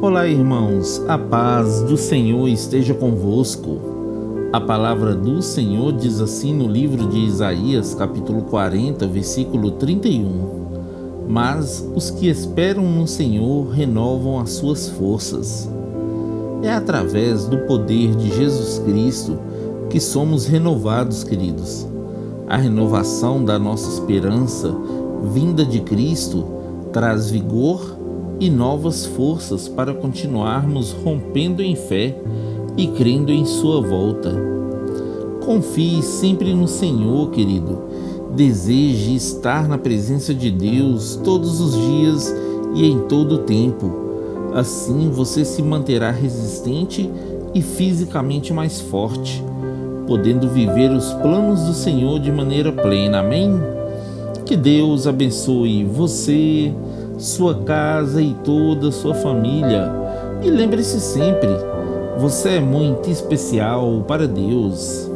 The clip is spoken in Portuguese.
Olá, irmãos, a paz do Senhor esteja convosco. A palavra do Senhor diz assim no livro de Isaías, capítulo 40, versículo 31. Mas os que esperam no Senhor renovam as suas forças. É através do poder de Jesus Cristo que somos renovados, queridos. A renovação da nossa esperança, vinda de Cristo, traz vigor e novas forças para continuarmos rompendo em fé e crendo em Sua volta. Confie sempre no Senhor, querido. Deseje estar na presença de Deus todos os dias e em todo o tempo. Assim você se manterá resistente e fisicamente mais forte, podendo viver os planos do Senhor de maneira plena. Amém? Que Deus abençoe você, sua casa e toda sua família. E lembre-se sempre, você é muito especial para Deus.